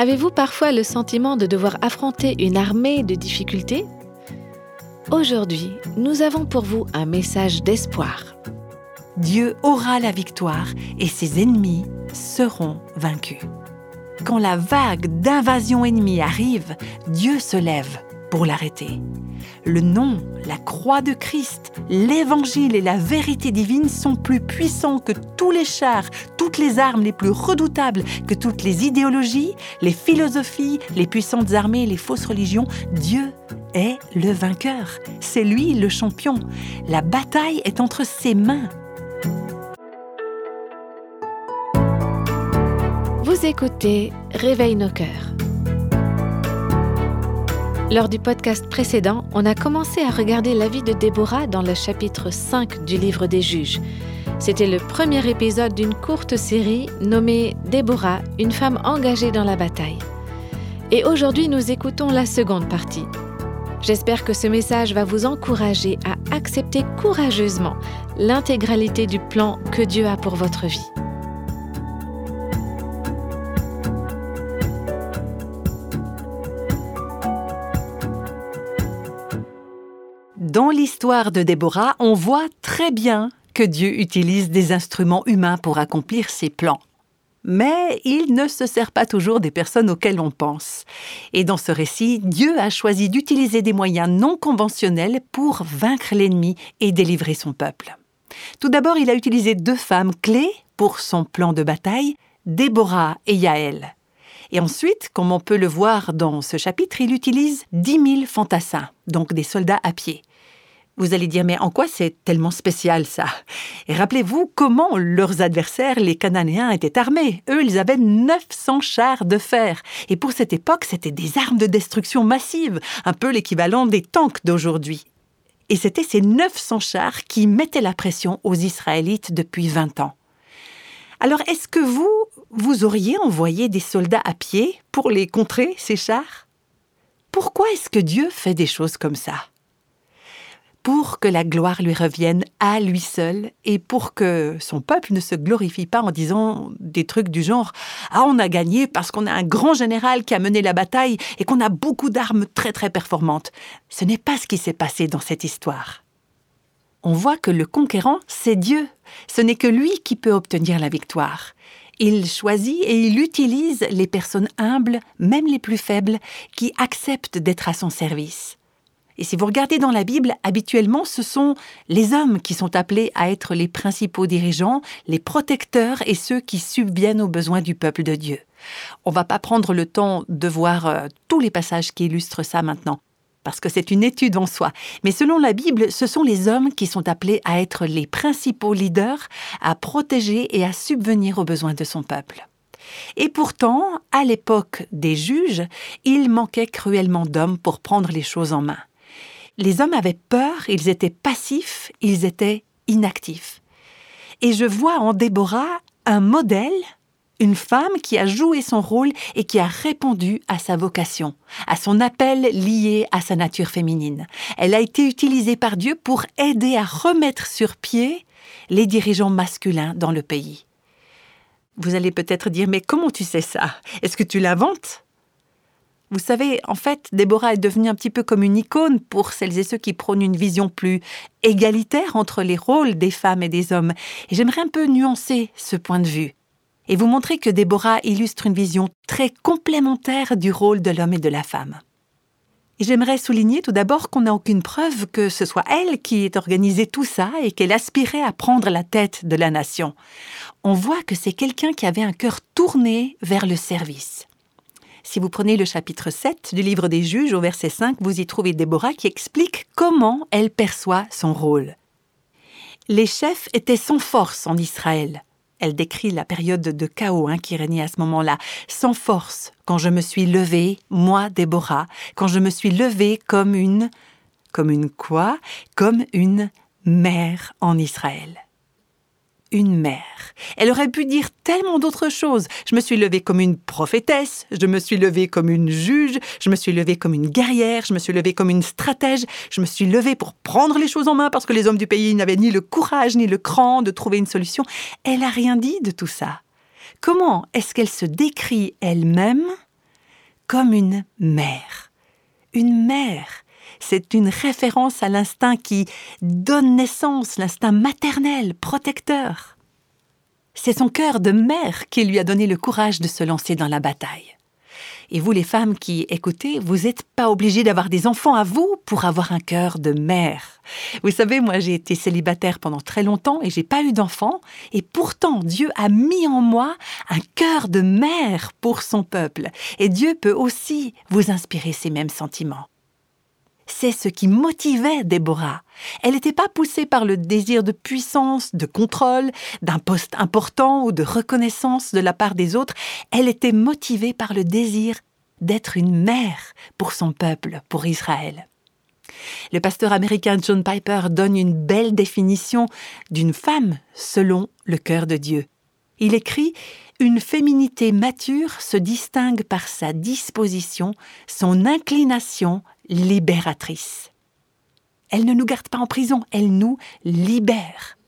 Avez-vous parfois le sentiment de devoir affronter une armée de difficultés? Aujourd'hui, nous avons pour vous un message d'espoir. Dieu aura la victoire et ses ennemis seront vaincus. Quand la vague d'invasion ennemie arrive, Dieu se lève pour l'arrêter. Le nom, la croix de Christ, l'évangile et la vérité divine sont plus puissants que tous les chars, toutes les armes les plus redoutables, que toutes les idéologies, les philosophies, les puissantes armées, les fausses religions. Dieu est le vainqueur. C'est lui le champion. La bataille est entre ses mains. Vous écoutez Réveille nos cœurs. Lors du podcast précédent, on a commencé à regarder la vie de Déborah dans le chapitre 5 du livre des juges. C'était le premier épisode d'une courte série nommée Déborah, une femme engagée dans la bataille. Et aujourd'hui, nous écoutons la seconde partie. J'espère que ce message va vous encourager à accepter courageusement l'intégralité du plan que Dieu a pour votre vie. Dans l'histoire de Déborah, on voit très bien que Dieu utilise des instruments humains pour accomplir ses plans. Mais il ne se sert pas toujours des personnes auxquelles on pense. Et dans ce récit, Dieu a choisi d'utiliser des moyens non conventionnels pour vaincre l'ennemi et délivrer son peuple. Tout d'abord, il a utilisé deux femmes clés pour son plan de bataille, Déborah et Yaël. Et ensuite, comme on peut le voir dans ce chapitre, il utilise dix mille fantassins, donc des soldats à pied. Vous allez dire, mais en quoi c'est tellement spécial ça? Rappelez-vous comment leurs adversaires, les Cananéens, étaient armés. Eux, ils avaient 900 chars de fer. Et pour cette époque, c'était des armes de destruction massive, un peu l'équivalent des tanks d'aujourd'hui. Et c'était ces 900 chars qui mettaient la pression aux Israélites depuis 20 ans. Alors, est-ce que vous, vous auriez envoyé des soldats à pied pour les contrer, ces chars? Pourquoi est-ce que Dieu fait des choses comme ça? Pour que la gloire lui revienne à lui seul et pour que son peuple ne se glorifie pas en disant des trucs du genre ⁇ Ah, on a gagné parce qu'on a un grand général qui a mené la bataille et qu'on a beaucoup d'armes très très performantes ⁇ Ce n'est pas ce qui s'est passé dans cette histoire. On voit que le conquérant, c'est Dieu. Ce n'est que lui qui peut obtenir la victoire. Il choisit et il utilise les personnes humbles, même les plus faibles, qui acceptent d'être à son service. Et si vous regardez dans la Bible, habituellement, ce sont les hommes qui sont appelés à être les principaux dirigeants, les protecteurs et ceux qui subviennent aux besoins du peuple de Dieu. On va pas prendre le temps de voir euh, tous les passages qui illustrent ça maintenant, parce que c'est une étude en soi. Mais selon la Bible, ce sont les hommes qui sont appelés à être les principaux leaders, à protéger et à subvenir aux besoins de son peuple. Et pourtant, à l'époque des juges, il manquait cruellement d'hommes pour prendre les choses en main les hommes avaient peur, ils étaient passifs, ils étaient inactifs. Et je vois en Déborah un modèle, une femme qui a joué son rôle et qui a répondu à sa vocation, à son appel lié à sa nature féminine. Elle a été utilisée par Dieu pour aider à remettre sur pied les dirigeants masculins dans le pays. Vous allez peut-être dire, mais comment tu sais ça? Est-ce que tu l'inventes? Vous savez, en fait, Déborah est devenue un petit peu comme une icône pour celles et ceux qui prônent une vision plus égalitaire entre les rôles des femmes et des hommes. Et j'aimerais un peu nuancer ce point de vue et vous montrer que Déborah illustre une vision très complémentaire du rôle de l'homme et de la femme. Et j'aimerais souligner tout d'abord qu'on n'a aucune preuve que ce soit elle qui ait organisé tout ça et qu'elle aspirait à prendre la tête de la nation. On voit que c'est quelqu'un qui avait un cœur tourné vers le service. Si vous prenez le chapitre 7 du livre des juges au verset 5, vous y trouvez Déborah qui explique comment elle perçoit son rôle. Les chefs étaient sans force en Israël. Elle décrit la période de chaos hein, qui régnait à ce moment-là. Sans force, quand je me suis levée, moi, Déborah, quand je me suis levée comme une... Comme une quoi? Comme une mère en Israël une mère. Elle aurait pu dire tellement d'autres choses. Je me suis levée comme une prophétesse, je me suis levée comme une juge, je me suis levée comme une guerrière, je me suis levée comme une stratège, je me suis levée pour prendre les choses en main parce que les hommes du pays n'avaient ni le courage ni le cran de trouver une solution. Elle n'a rien dit de tout ça. Comment est-ce qu'elle se décrit elle-même? Comme une mère. Une mère, c'est une référence à l'instinct qui donne naissance, l'instinct maternel, protecteur. C'est son cœur de mère qui lui a donné le courage de se lancer dans la bataille. Et vous, les femmes qui écoutez, vous n'êtes pas obligées d'avoir des enfants à vous pour avoir un cœur de mère. Vous savez, moi, j'ai été célibataire pendant très longtemps et j'ai pas eu d'enfants. Et pourtant, Dieu a mis en moi un cœur de mère pour son peuple. Et Dieu peut aussi vous inspirer ces mêmes sentiments. C'est ce qui motivait Déborah. Elle n'était pas poussée par le désir de puissance, de contrôle, d'un poste important ou de reconnaissance de la part des autres. Elle était motivée par le désir d'être une mère pour son peuple, pour Israël. Le pasteur américain John Piper donne une belle définition d'une femme selon le cœur de Dieu. Il écrit Une féminité mature se distingue par sa disposition, son inclination libératrice. Elle ne nous garde pas en prison, elle nous libère.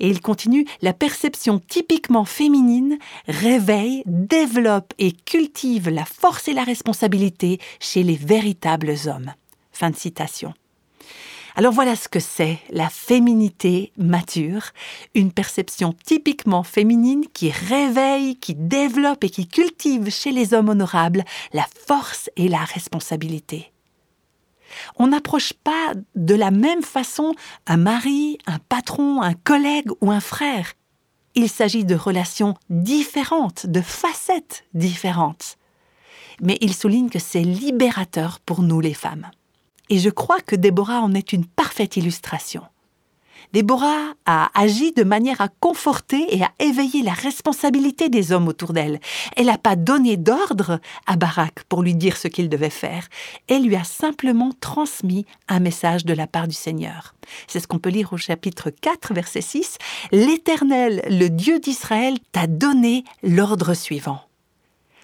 Et il continue, la perception typiquement féminine réveille, développe et cultive la force et la responsabilité chez les véritables hommes. Fin de citation. Alors voilà ce que c'est la féminité mature, une perception typiquement féminine qui réveille, qui développe et qui cultive chez les hommes honorables la force et la responsabilité. On n'approche pas de la même façon un mari, un patron, un collègue ou un frère. Il s'agit de relations différentes, de facettes différentes. Mais il souligne que c'est libérateur pour nous les femmes. Et je crois que Déborah en est une parfaite illustration. Déborah a agi de manière à conforter et à éveiller la responsabilité des hommes autour d'elle. Elle n'a pas donné d'ordre à Barak pour lui dire ce qu'il devait faire. Elle lui a simplement transmis un message de la part du Seigneur. C'est ce qu'on peut lire au chapitre 4, verset 6. L'Éternel, le Dieu d'Israël, t'a donné l'ordre suivant.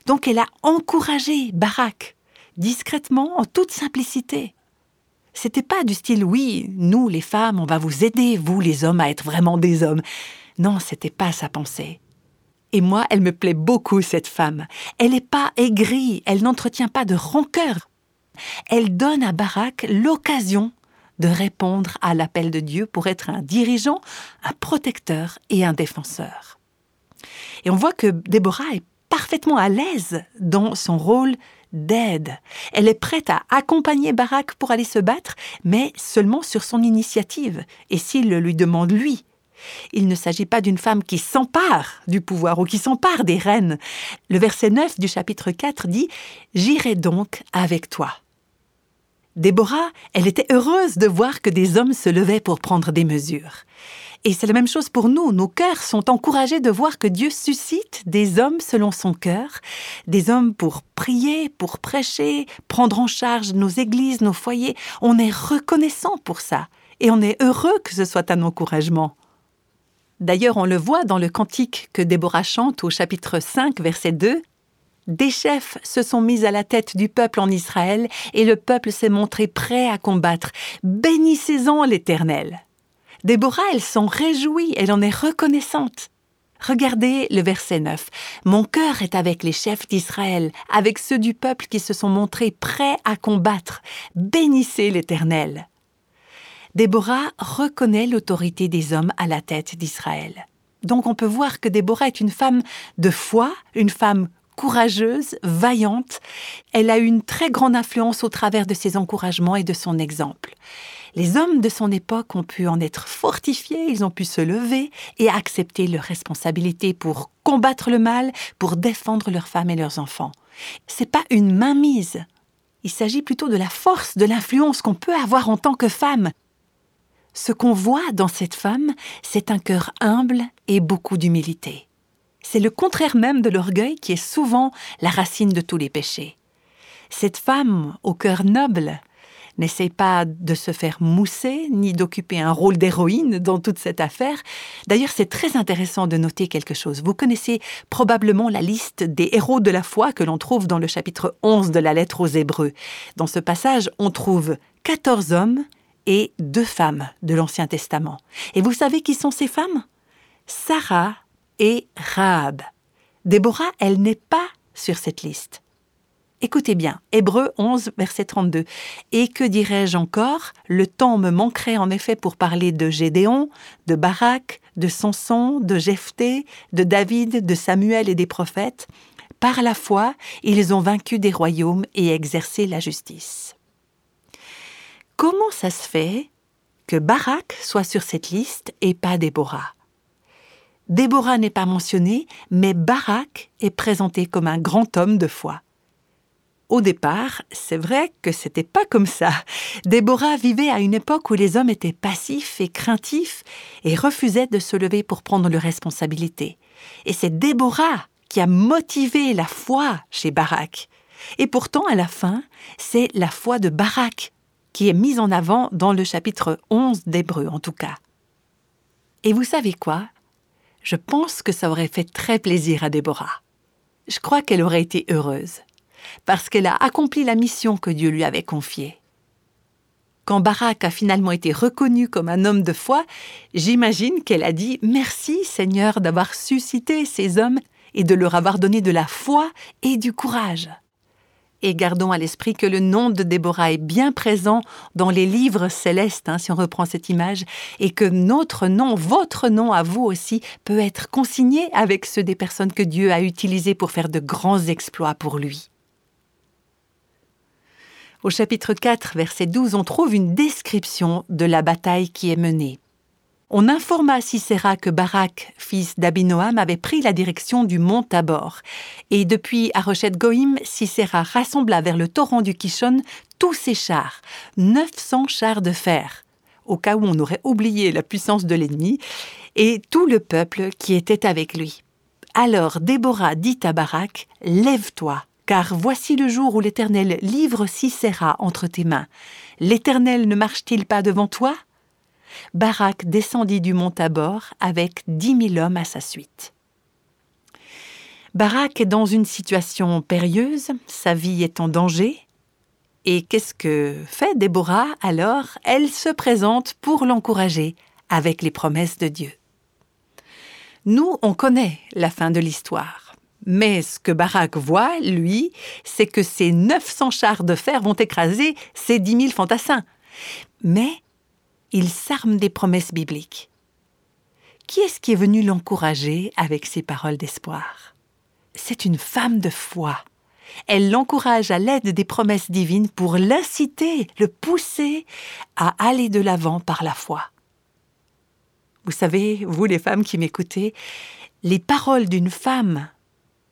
Donc elle a encouragé Barak, discrètement, en toute simplicité. C'était pas du style oui, nous les femmes, on va vous aider, vous les hommes, à être vraiment des hommes. Non, c'était pas sa pensée. Et moi, elle me plaît beaucoup, cette femme. Elle n'est pas aigrie, elle n'entretient pas de rancœur. Elle donne à Barak l'occasion de répondre à l'appel de Dieu pour être un dirigeant, un protecteur et un défenseur. Et on voit que Déborah est parfaitement à l'aise dans son rôle d'aide. Elle est prête à accompagner Barak pour aller se battre, mais seulement sur son initiative, et s'il le lui demande lui. Il ne s'agit pas d'une femme qui s'empare du pouvoir ou qui s'empare des reines. Le verset 9 du chapitre 4 dit J'irai donc avec toi. Déborah, elle était heureuse de voir que des hommes se levaient pour prendre des mesures. Et c'est la même chose pour nous. Nos cœurs sont encouragés de voir que Dieu suscite des hommes selon son cœur, des hommes pour prier, pour prêcher, prendre en charge nos églises, nos foyers. On est reconnaissant pour ça. Et on est heureux que ce soit un encouragement. D'ailleurs, on le voit dans le cantique que Déborah chante au chapitre 5, verset 2. Des chefs se sont mis à la tête du peuple en Israël, et le peuple s'est montré prêt à combattre. Bénissez-en l'Éternel. Déborah, elle s'en réjouit, elle en est reconnaissante. Regardez le verset 9. Mon cœur est avec les chefs d'Israël, avec ceux du peuple qui se sont montrés prêts à combattre. Bénissez l'Éternel. Déborah reconnaît l'autorité des hommes à la tête d'Israël. Donc on peut voir que Déborah est une femme de foi, une femme courageuse, vaillante. Elle a une très grande influence au travers de ses encouragements et de son exemple. Les hommes de son époque ont pu en être fortifiés, ils ont pu se lever et accepter leurs responsabilités pour combattre le mal, pour défendre leurs femmes et leurs enfants. C'est pas une mainmise. Il s'agit plutôt de la force, de l'influence qu'on peut avoir en tant que femme. Ce qu'on voit dans cette femme, c'est un cœur humble et beaucoup d'humilité. C'est le contraire même de l'orgueil qui est souvent la racine de tous les péchés. Cette femme au cœur noble n'essaye pas de se faire mousser, ni d'occuper un rôle d'héroïne dans toute cette affaire. D'ailleurs, c'est très intéressant de noter quelque chose. Vous connaissez probablement la liste des héros de la foi que l'on trouve dans le chapitre 11 de la lettre aux Hébreux. Dans ce passage, on trouve 14 hommes et deux femmes de l'Ancien Testament. Et vous savez qui sont ces femmes? Sarah et Rahab. Déborah, elle n'est pas sur cette liste. Écoutez bien, Hébreu 11, verset 32. Et que dirais-je encore? Le temps me manquerait en effet pour parler de Gédéon, de Barak, de Samson, de Jephthé, de David, de Samuel et des prophètes. Par la foi, ils ont vaincu des royaumes et exercé la justice. Comment ça se fait que Barak soit sur cette liste et pas Déborah? Déborah n'est pas mentionnée, mais Barak est présenté comme un grand homme de foi. Au départ, c'est vrai que c'était pas comme ça. Déborah vivait à une époque où les hommes étaient passifs et craintifs et refusaient de se lever pour prendre leurs responsabilités. Et c'est Déborah qui a motivé la foi chez Barak. Et pourtant, à la fin, c'est la foi de Barak qui est mise en avant dans le chapitre 11 d'Hébreu en tout cas. Et vous savez quoi? Je pense que ça aurait fait très plaisir à Déborah. Je crois qu'elle aurait été heureuse parce qu'elle a accompli la mission que Dieu lui avait confiée. Quand Barak a finalement été reconnu comme un homme de foi, j'imagine qu'elle a dit Merci Seigneur d'avoir suscité ces hommes et de leur avoir donné de la foi et du courage. Et gardons à l'esprit que le nom de Déborah est bien présent dans les livres célestes, hein, si on reprend cette image, et que notre nom, votre nom à vous aussi, peut être consigné avec ceux des personnes que Dieu a utilisées pour faire de grands exploits pour lui. Au chapitre 4, verset 12, on trouve une description de la bataille qui est menée. On informa Sisera que Barak, fils d'Abinoam, avait pris la direction du mont Tabor. Et depuis Arochet Goïm, Sisera rassembla vers le torrent du Kishon tous ses chars, 900 chars de fer, au cas où on aurait oublié la puissance de l'ennemi, et tout le peuple qui était avec lui. Alors Déborah dit à Barak Lève-toi, car voici le jour où l'Éternel livre Sisera entre tes mains. L'Éternel ne marche-t-il pas devant toi? Barak descendit du mont Tabor avec dix mille hommes à sa suite. Barak est dans une situation périlleuse, sa vie est en danger. Et qu'est-ce que fait Déborah alors? Elle se présente pour l'encourager avec les promesses de Dieu. Nous, on connaît la fin de l'histoire. Mais ce que Barak voit, lui, c'est que ces 900 chars de fer vont écraser ces 10 000 fantassins. Mais il s'arme des promesses bibliques. Qui est-ce qui est venu l'encourager avec ces paroles d'espoir? C'est une femme de foi. Elle l'encourage à l'aide des promesses divines pour l'inciter, le pousser à aller de l'avant par la foi. Vous savez, vous les femmes qui m'écoutez, les paroles d'une femme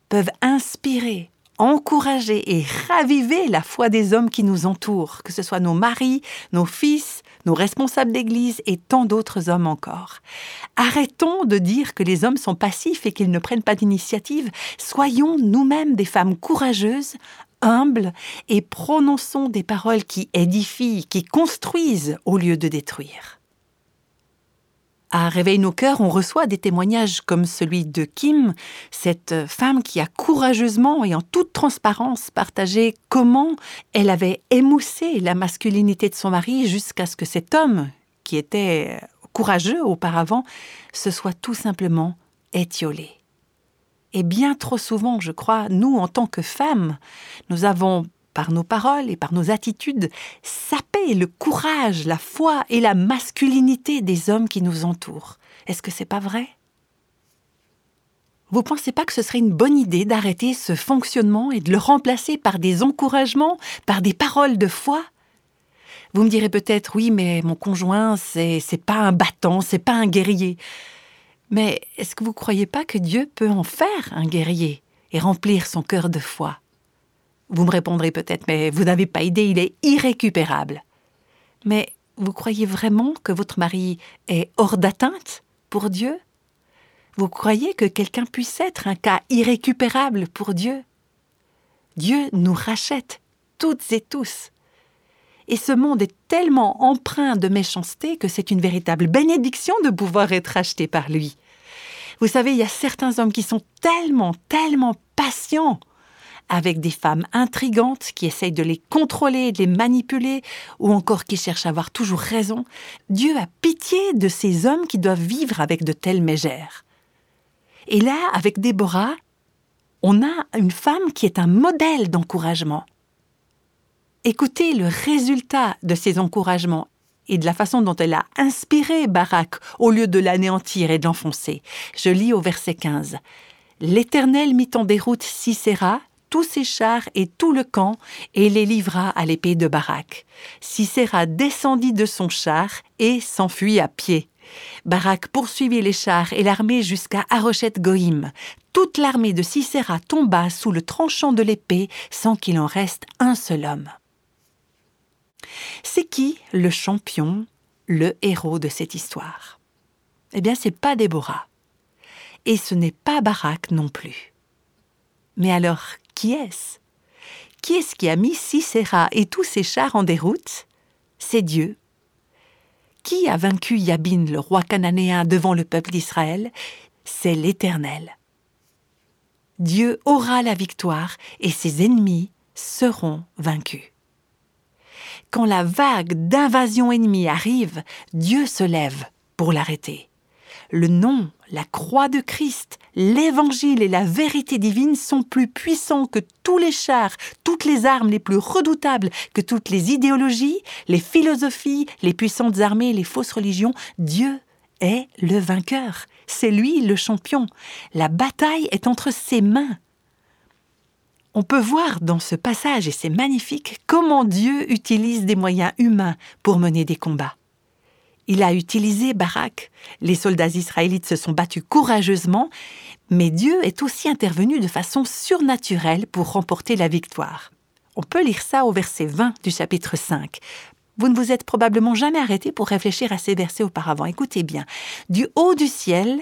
peuvent inspirer, encourager et raviver la foi des hommes qui nous entourent, que ce soit nos maris, nos fils, nos responsables d'église et tant d'autres hommes encore. Arrêtons de dire que les hommes sont passifs et qu'ils ne prennent pas d'initiative. Soyons nous-mêmes des femmes courageuses, humbles et prononçons des paroles qui édifient, qui construisent au lieu de détruire. À Réveille nos cœurs, on reçoit des témoignages comme celui de Kim, cette femme qui a courageusement et en toute transparence partagé comment elle avait émoussé la masculinité de son mari jusqu'à ce que cet homme, qui était courageux auparavant, se soit tout simplement étiolé. Et bien trop souvent, je crois, nous, en tant que femmes, nous avons par nos paroles et par nos attitudes, saper le courage, la foi et la masculinité des hommes qui nous entourent. Est-ce que c'est pas vrai? Vous pensez pas que ce serait une bonne idée d'arrêter ce fonctionnement et de le remplacer par des encouragements, par des paroles de foi? Vous me direz peut-être oui, mais mon conjoint, c'est pas un battant, c'est pas un guerrier. Mais est-ce que vous croyez pas que Dieu peut en faire un guerrier et remplir son cœur de foi? Vous me répondrez peut-être, mais vous n'avez pas idée, il est irrécupérable. Mais vous croyez vraiment que votre mari est hors d'atteinte pour Dieu? Vous croyez que quelqu'un puisse être un cas irrécupérable pour Dieu? Dieu nous rachète, toutes et tous. Et ce monde est tellement empreint de méchanceté que c'est une véritable bénédiction de pouvoir être racheté par lui. Vous savez, il y a certains hommes qui sont tellement, tellement patients avec des femmes intrigantes qui essayent de les contrôler, de les manipuler, ou encore qui cherchent à avoir toujours raison. Dieu a pitié de ces hommes qui doivent vivre avec de telles mégères. Et là, avec Déborah, on a une femme qui est un modèle d'encouragement. Écoutez le résultat de ces encouragements et de la façon dont elle a inspiré Barak au lieu de l'anéantir et de l'enfoncer. Je lis au verset 15. L'Éternel mit en déroute Sisera, tous ses chars et tout le camp, et les livra à l'épée de Barak. Sisera descendit de son char et s'enfuit à pied. Barak poursuivit les chars et l'armée jusqu'à Arochet Goïm. Toute l'armée de Sisera tomba sous le tranchant de l'épée sans qu'il en reste un seul homme. C'est qui le champion, le héros de cette histoire? Eh bien, c'est pas Déborah. Et ce n'est pas Barak non plus. Mais alors, qui est-ce? Qui est-ce qui a mis Sisera et tous ses chars en déroute? C'est Dieu. Qui a vaincu Yabin, le roi cananéen, devant le peuple d'Israël? C'est l'Éternel. Dieu aura la victoire et ses ennemis seront vaincus. Quand la vague d'invasion ennemie arrive, Dieu se lève pour l'arrêter. Le nom, la croix de Christ, l'évangile et la vérité divine sont plus puissants que tous les chars, toutes les armes les plus redoutables, que toutes les idéologies, les philosophies, les puissantes armées, les fausses religions. Dieu est le vainqueur. C'est lui le champion. La bataille est entre ses mains. On peut voir dans ce passage, et c'est magnifique, comment Dieu utilise des moyens humains pour mener des combats. Il a utilisé Barak. Les soldats israélites se sont battus courageusement, mais Dieu est aussi intervenu de façon surnaturelle pour remporter la victoire. On peut lire ça au verset 20 du chapitre 5. Vous ne vous êtes probablement jamais arrêté pour réfléchir à ces versets auparavant. Écoutez bien. Du haut du ciel,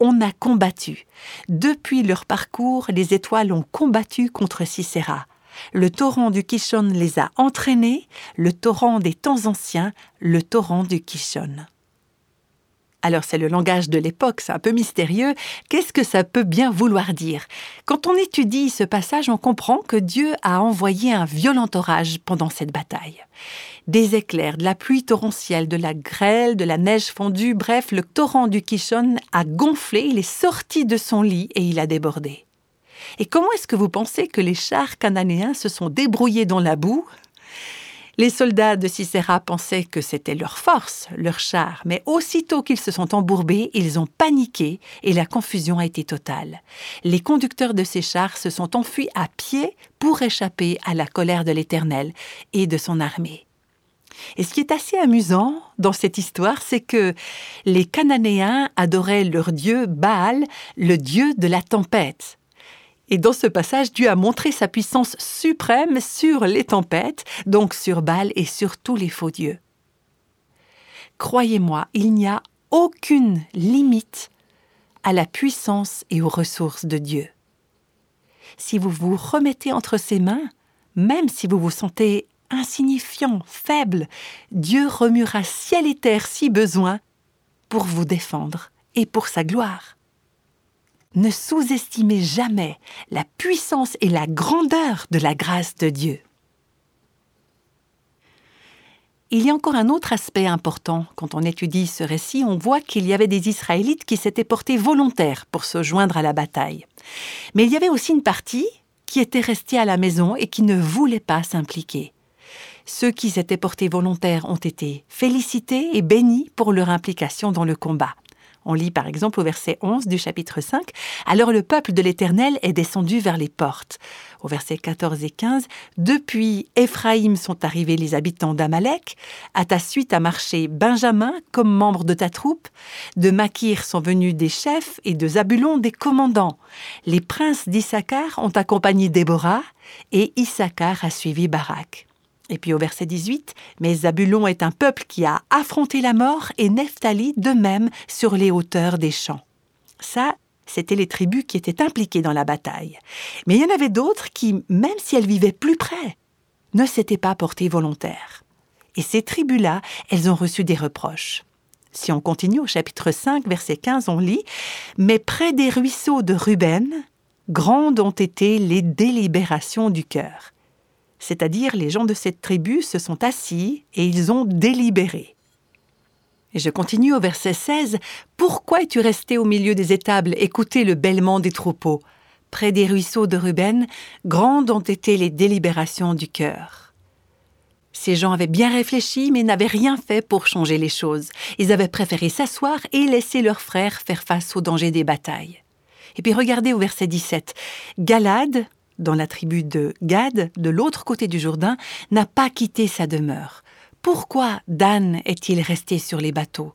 on a combattu. Depuis leur parcours, les étoiles ont combattu contre Sisera. Le torrent du Kishon les a entraînés, le torrent des temps anciens, le torrent du Kishon. Alors c'est le langage de l'époque, c'est un peu mystérieux. Qu'est-ce que ça peut bien vouloir dire? Quand on étudie ce passage, on comprend que Dieu a envoyé un violent orage pendant cette bataille. Des éclairs, de la pluie torrentielle, de la grêle, de la neige fondue, bref, le torrent du Kishon a gonflé, il est sorti de son lit et il a débordé. Et comment est-ce que vous pensez que les chars cananéens se sont débrouillés dans la boue? Les soldats de Sisera pensaient que c'était leur force, leur char, mais aussitôt qu'ils se sont embourbés, ils ont paniqué et la confusion a été totale. Les conducteurs de ces chars se sont enfuis à pied pour échapper à la colère de l'Éternel et de son armée. Et ce qui est assez amusant dans cette histoire, c'est que les Cananéens adoraient leur dieu Baal, le dieu de la tempête. Et dans ce passage, Dieu a montré sa puissance suprême sur les tempêtes, donc sur Baal et sur tous les faux dieux. Croyez-moi, il n'y a aucune limite à la puissance et aux ressources de Dieu. Si vous vous remettez entre ses mains, même si vous vous sentez insignifiant, faible, Dieu remuera ciel et terre si besoin pour vous défendre et pour sa gloire. Ne sous-estimez jamais la puissance et la grandeur de la grâce de Dieu. Il y a encore un autre aspect important. Quand on étudie ce récit, on voit qu'il y avait des Israélites qui s'étaient portés volontaires pour se joindre à la bataille. Mais il y avait aussi une partie qui était restée à la maison et qui ne voulait pas s'impliquer. Ceux qui s'étaient portés volontaires ont été félicités et bénis pour leur implication dans le combat. On lit par exemple au verset 11 du chapitre 5, Alors le peuple de l'Éternel est descendu vers les portes. Au verset 14 et 15, Depuis Éphraïm sont arrivés les habitants d'Amalek, à ta suite a marché Benjamin comme membre de ta troupe, de Makir sont venus des chefs et de Zabulon des commandants. Les princes d'Issachar ont accompagné Déborah, et Issachar a suivi Barak. Et puis au verset 18, Mais Zabulon est un peuple qui a affronté la mort et Nephtali de même sur les hauteurs des champs. Ça, c'étaient les tribus qui étaient impliquées dans la bataille. Mais il y en avait d'autres qui, même si elles vivaient plus près, ne s'étaient pas portées volontaires. Et ces tribus-là, elles ont reçu des reproches. Si on continue au chapitre 5, verset 15, on lit Mais près des ruisseaux de Ruben, grandes ont été les délibérations du cœur c'est-à-dire les gens de cette tribu se sont assis et ils ont délibéré. Et je continue au verset 16. Pourquoi es-tu resté au milieu des étables, écouter le bêlement des troupeaux? Près des ruisseaux de Ruben, grandes ont été les délibérations du cœur. Ces gens avaient bien réfléchi, mais n'avaient rien fait pour changer les choses. Ils avaient préféré s'asseoir et laisser leurs frères faire face aux dangers des batailles. Et puis regardez au verset 17. Galad, dans la tribu de Gad, de l'autre côté du Jourdain, n'a pas quitté sa demeure. Pourquoi Dan est-il resté sur les bateaux?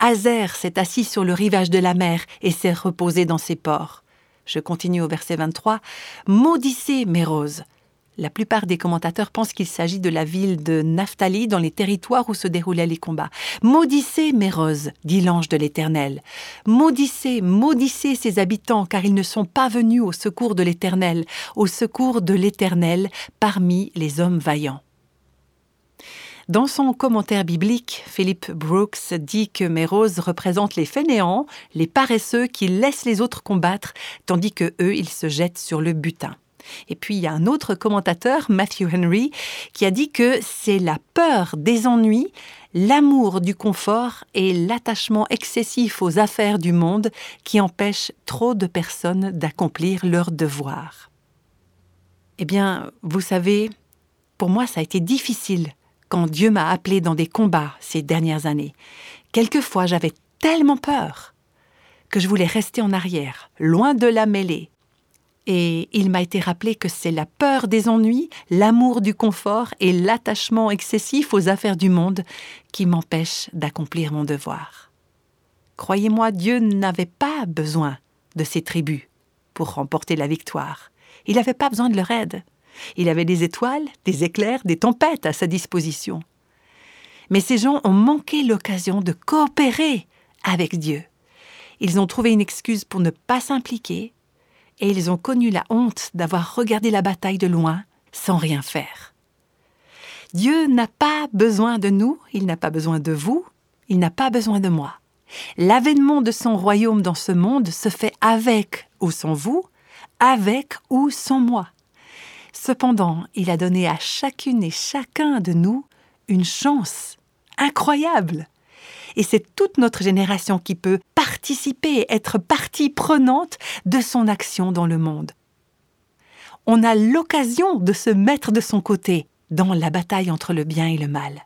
Hazer s'est assis sur le rivage de la mer et s'est reposé dans ses ports. Je continue au verset 23. Maudissez mes roses. La plupart des commentateurs pensent qu'il s'agit de la ville de Naphtali dans les territoires où se déroulaient les combats. Maudissez mes roses, dit l'ange de l'Éternel. Maudissez, maudissez ses habitants, car ils ne sont pas venus au secours de l'Éternel, au secours de l'Éternel parmi les hommes vaillants. Dans son commentaire biblique, Philip Brooks dit que mes roses représentent les fainéants, les paresseux qui laissent les autres combattre, tandis que eux, ils se jettent sur le butin. Et puis il y a un autre commentateur, Matthew Henry, qui a dit que c'est la peur des ennuis, l'amour du confort et l'attachement excessif aux affaires du monde qui empêchent trop de personnes d'accomplir leurs devoirs. Eh bien, vous savez, pour moi ça a été difficile quand Dieu m'a appelé dans des combats ces dernières années. Quelquefois j'avais tellement peur que je voulais rester en arrière, loin de la mêlée, et il m'a été rappelé que c'est la peur des ennuis, l'amour du confort et l'attachement excessif aux affaires du monde qui m'empêchent d'accomplir mon devoir. Croyez-moi, Dieu n'avait pas besoin de ces tribus pour remporter la victoire. Il n'avait pas besoin de leur aide. Il avait des étoiles, des éclairs, des tempêtes à sa disposition. Mais ces gens ont manqué l'occasion de coopérer avec Dieu. Ils ont trouvé une excuse pour ne pas s'impliquer et ils ont connu la honte d'avoir regardé la bataille de loin sans rien faire. Dieu n'a pas besoin de nous, il n'a pas besoin de vous, il n'a pas besoin de moi. L'avènement de son royaume dans ce monde se fait avec ou sans vous, avec ou sans moi. Cependant, il a donné à chacune et chacun de nous une chance incroyable et c'est toute notre génération qui peut participer, être partie prenante de son action dans le monde. On a l'occasion de se mettre de son côté dans la bataille entre le bien et le mal.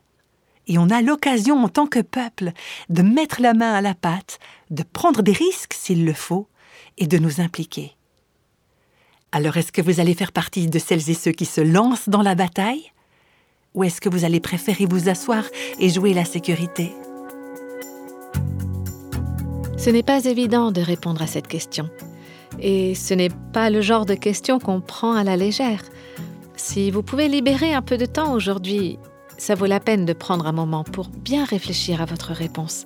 Et on a l'occasion en tant que peuple de mettre la main à la pâte, de prendre des risques s'il le faut, et de nous impliquer. Alors est-ce que vous allez faire partie de celles et ceux qui se lancent dans la bataille? Ou est-ce que vous allez préférer vous asseoir et jouer la sécurité? Ce n'est pas évident de répondre à cette question. Et ce n'est pas le genre de question qu'on prend à la légère. Si vous pouvez libérer un peu de temps aujourd'hui, ça vaut la peine de prendre un moment pour bien réfléchir à votre réponse.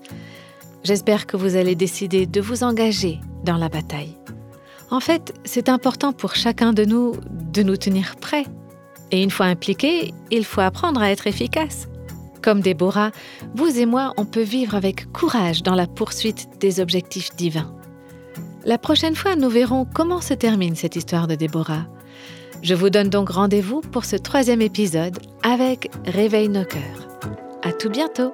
J'espère que vous allez décider de vous engager dans la bataille. En fait, c'est important pour chacun de nous de nous tenir prêts. Et une fois impliqués, il faut apprendre à être efficace. Comme Déborah, vous et moi, on peut vivre avec courage dans la poursuite des objectifs divins. La prochaine fois, nous verrons comment se termine cette histoire de Déborah. Je vous donne donc rendez-vous pour ce troisième épisode avec Réveille nos cœurs. À tout bientôt!